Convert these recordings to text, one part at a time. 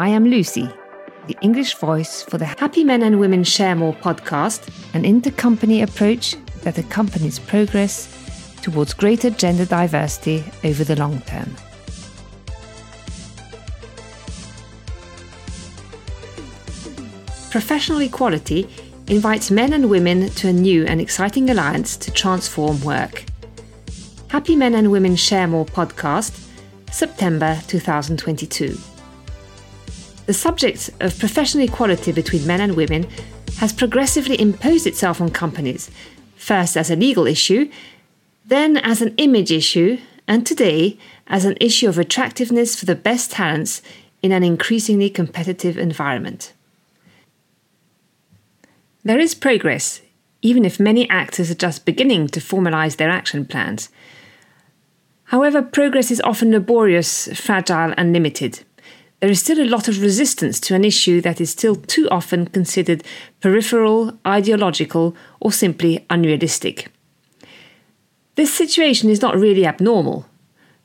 I am Lucy, the English voice for the Happy Men and Women Share More podcast, an intercompany approach that accompanies progress towards greater gender diversity over the long term. Professional equality invites men and women to a new and exciting alliance to transform work. Happy Men and Women Share More podcast, September 2022. The subject of professional equality between men and women has progressively imposed itself on companies, first as a legal issue, then as an image issue, and today as an issue of attractiveness for the best talents in an increasingly competitive environment. There is progress, even if many actors are just beginning to formalise their action plans. However, progress is often laborious, fragile, and limited there is still a lot of resistance to an issue that is still too often considered peripheral, ideological, or simply unrealistic. This situation is not really abnormal.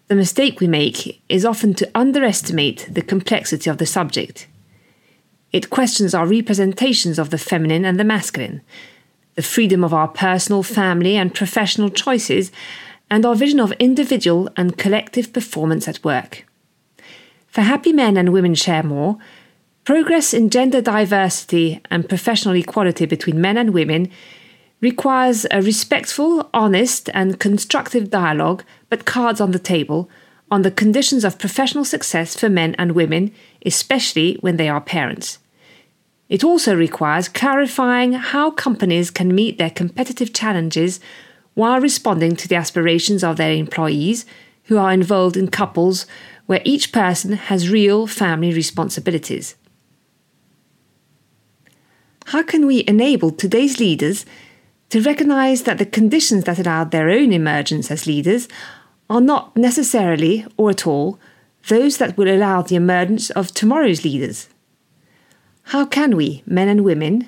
The mistake we make is often to underestimate the complexity of the subject. It questions our representations of the feminine and the masculine, the freedom of our personal, family, and professional choices, and our vision of individual and collective performance at work. For happy men and women share more, progress in gender diversity and professional equality between men and women requires a respectful, honest, and constructive dialogue, but cards on the table, on the conditions of professional success for men and women, especially when they are parents. It also requires clarifying how companies can meet their competitive challenges while responding to the aspirations of their employees who are involved in couples where each person has real family responsibilities. How can we enable today's leaders to recognize that the conditions that allowed their own emergence as leaders are not necessarily, or at all, those that will allow the emergence of tomorrow's leaders? How can we, men and women,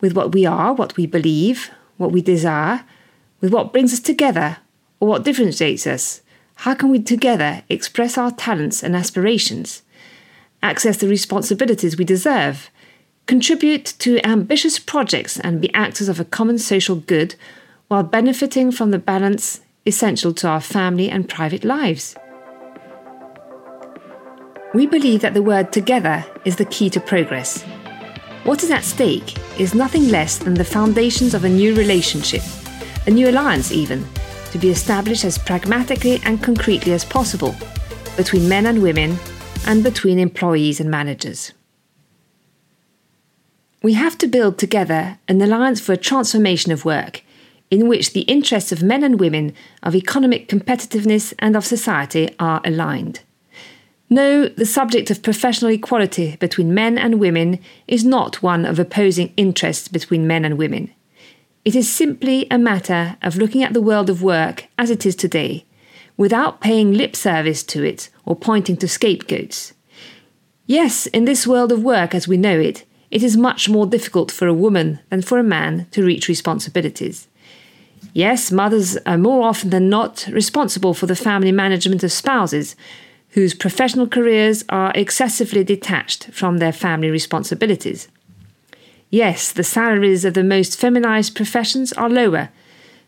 with what we are, what we believe, what we desire, with what brings us together, or what differentiates us, how can we together express our talents and aspirations, access the responsibilities we deserve, contribute to ambitious projects, and be actors of a common social good while benefiting from the balance essential to our family and private lives? We believe that the word together is the key to progress. What is at stake is nothing less than the foundations of a new relationship, a new alliance, even to be established as pragmatically and concretely as possible between men and women and between employees and managers. We have to build together an alliance for a transformation of work in which the interests of men and women, of economic competitiveness, and of society are aligned. No, the subject of professional equality between men and women is not one of opposing interests between men and women. It is simply a matter of looking at the world of work as it is today, without paying lip service to it or pointing to scapegoats. Yes, in this world of work as we know it, it is much more difficult for a woman than for a man to reach responsibilities. Yes, mothers are more often than not responsible for the family management of spouses whose professional careers are excessively detached from their family responsibilities. Yes, the salaries of the most feminized professions are lower,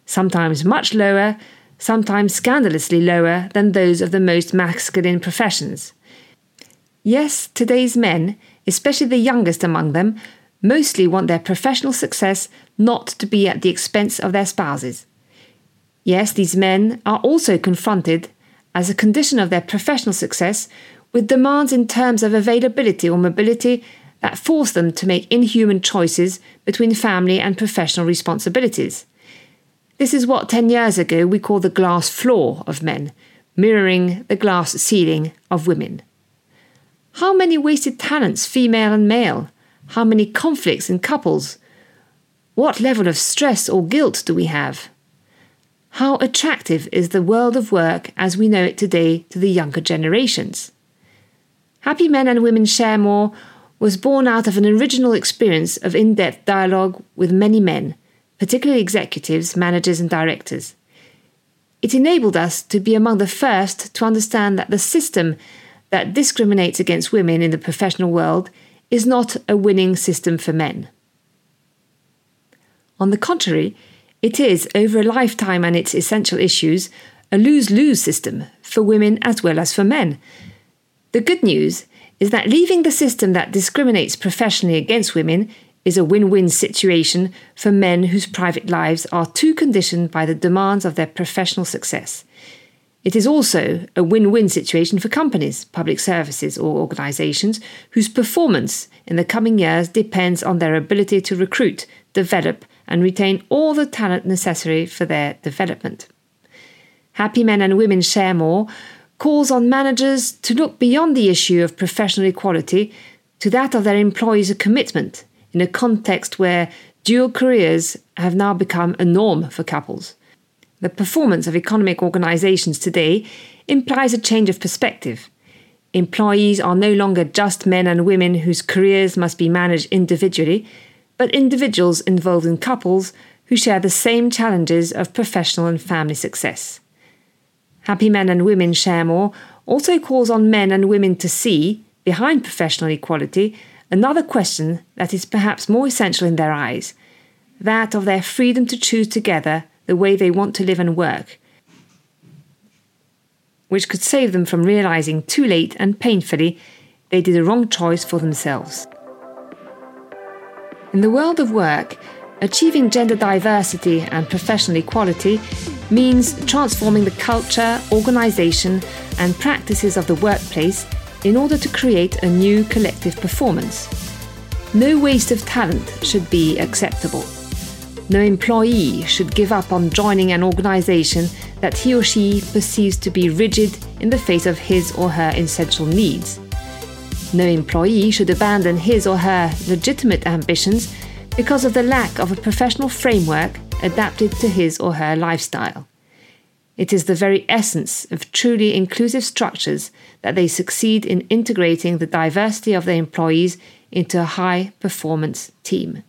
sometimes much lower, sometimes scandalously lower than those of the most masculine professions. Yes, today's men, especially the youngest among them, mostly want their professional success not to be at the expense of their spouses. Yes, these men are also confronted, as a condition of their professional success, with demands in terms of availability or mobility that force them to make inhuman choices between family and professional responsibilities. This is what 10 years ago we called the glass floor of men, mirroring the glass ceiling of women. How many wasted talents, female and male? How many conflicts in couples? What level of stress or guilt do we have? How attractive is the world of work as we know it today to the younger generations? Happy men and women share more was born out of an original experience of in depth dialogue with many men, particularly executives, managers, and directors. It enabled us to be among the first to understand that the system that discriminates against women in the professional world is not a winning system for men. On the contrary, it is, over a lifetime and its essential issues, a lose lose system for women as well as for men. The good news is that leaving the system that discriminates professionally against women is a win win situation for men whose private lives are too conditioned by the demands of their professional success. It is also a win win situation for companies, public services, or organisations whose performance in the coming years depends on their ability to recruit, develop, and retain all the talent necessary for their development. Happy Men and Women Share More calls on managers to look beyond the issue of professional equality to that of their employees' commitment in a context where dual careers have now become a norm for couples. The performance of economic organizations today implies a change of perspective. Employees are no longer just men and women whose careers must be managed individually, but individuals involved in couples who share the same challenges of professional and family success. Happy Men and Women Share More. Also calls on men and women to see, behind professional equality, another question that is perhaps more essential in their eyes. That of their freedom to choose together the way they want to live and work, which could save them from realizing too late and painfully they did a wrong choice for themselves. In the world of work, achieving gender diversity and professional equality means transforming the culture, organisation, and practices of the workplace in order to create a new collective performance. No waste of talent should be acceptable. No employee should give up on joining an organization that he or she perceives to be rigid in the face of his or her essential needs. No employee should abandon his or her legitimate ambitions because of the lack of a professional framework adapted to his or her lifestyle. It is the very essence of truly inclusive structures that they succeed in integrating the diversity of their employees into a high performance team.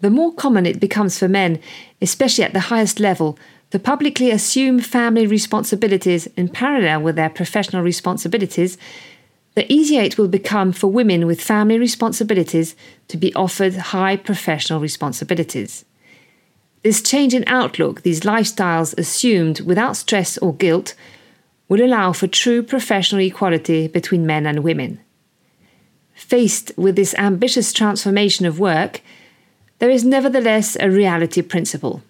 The more common it becomes for men, especially at the highest level, to publicly assume family responsibilities in parallel with their professional responsibilities, the easier it will become for women with family responsibilities to be offered high professional responsibilities. This change in outlook, these lifestyles assumed without stress or guilt, will allow for true professional equality between men and women. Faced with this ambitious transformation of work, there is nevertheless a reality principle.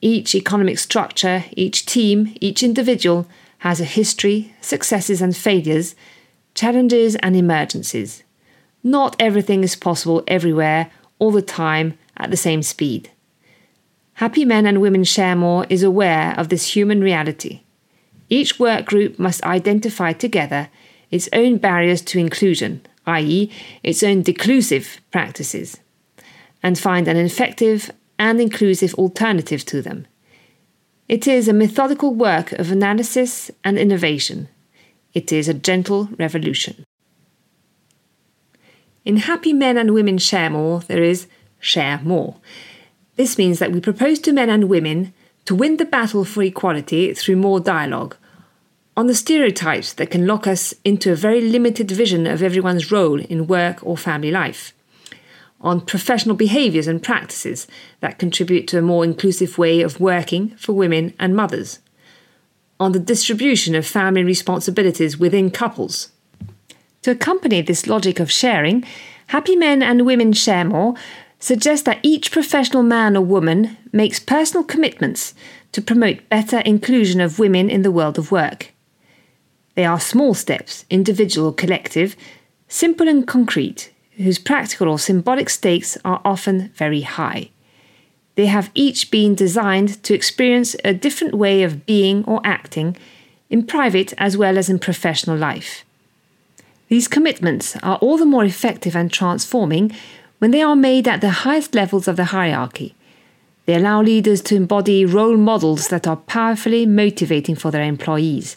Each economic structure, each team, each individual has a history, successes and failures, challenges and emergencies. Not everything is possible everywhere, all the time, at the same speed. Happy Men and Women Share More is aware of this human reality. Each work group must identify together its own barriers to inclusion, i.e., its own declusive practices, and find an effective and inclusive alternative to them. It is a methodical work of analysis and innovation. It is a gentle revolution. In Happy Men and Women Share More, there is Share More. This means that we propose to men and women to win the battle for equality through more dialogue on the stereotypes that can lock us into a very limited vision of everyone's role in work or family life, on professional behaviours and practices that contribute to a more inclusive way of working for women and mothers, on the distribution of family responsibilities within couples. To accompany this logic of sharing, Happy Men and Women Share More suggests that each professional man or woman makes personal commitments to promote better inclusion of women in the world of work. They are small steps, individual or collective, simple and concrete, whose practical or symbolic stakes are often very high. They have each been designed to experience a different way of being or acting in private as well as in professional life. These commitments are all the more effective and transforming when they are made at the highest levels of the hierarchy. They allow leaders to embody role models that are powerfully motivating for their employees.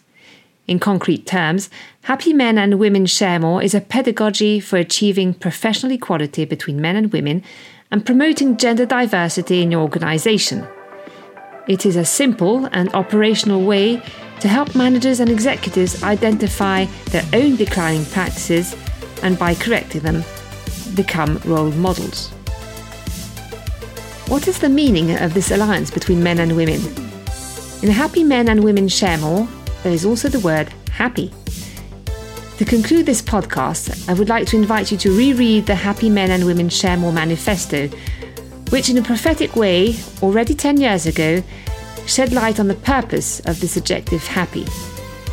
In concrete terms, Happy Men and Women Share More is a pedagogy for achieving professional equality between men and women and promoting gender diversity in your organization. It is a simple and operational way to help managers and executives identify their own declining practices and by correcting them, become role models. What is the meaning of this alliance between men and women? In Happy Men and Women Share More, there is also the word happy. To conclude this podcast, I would like to invite you to reread the Happy Men and Women Share More manifesto, which, in a prophetic way, already 10 years ago, shed light on the purpose of this adjective happy.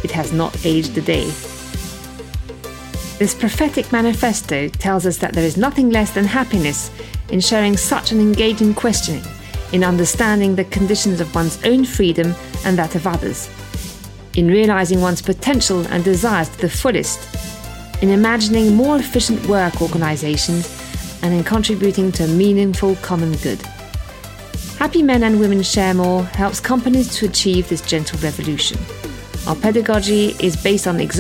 It has not aged a day. This prophetic manifesto tells us that there is nothing less than happiness in sharing such an engaging questioning, in understanding the conditions of one's own freedom and that of others, in realizing one's potential and desires to the fullest, in imagining more efficient work organizations, and in contributing to a meaningful common good. Happy Men and Women Share More helps companies to achieve this gentle revolution. Our pedagogy is based on examples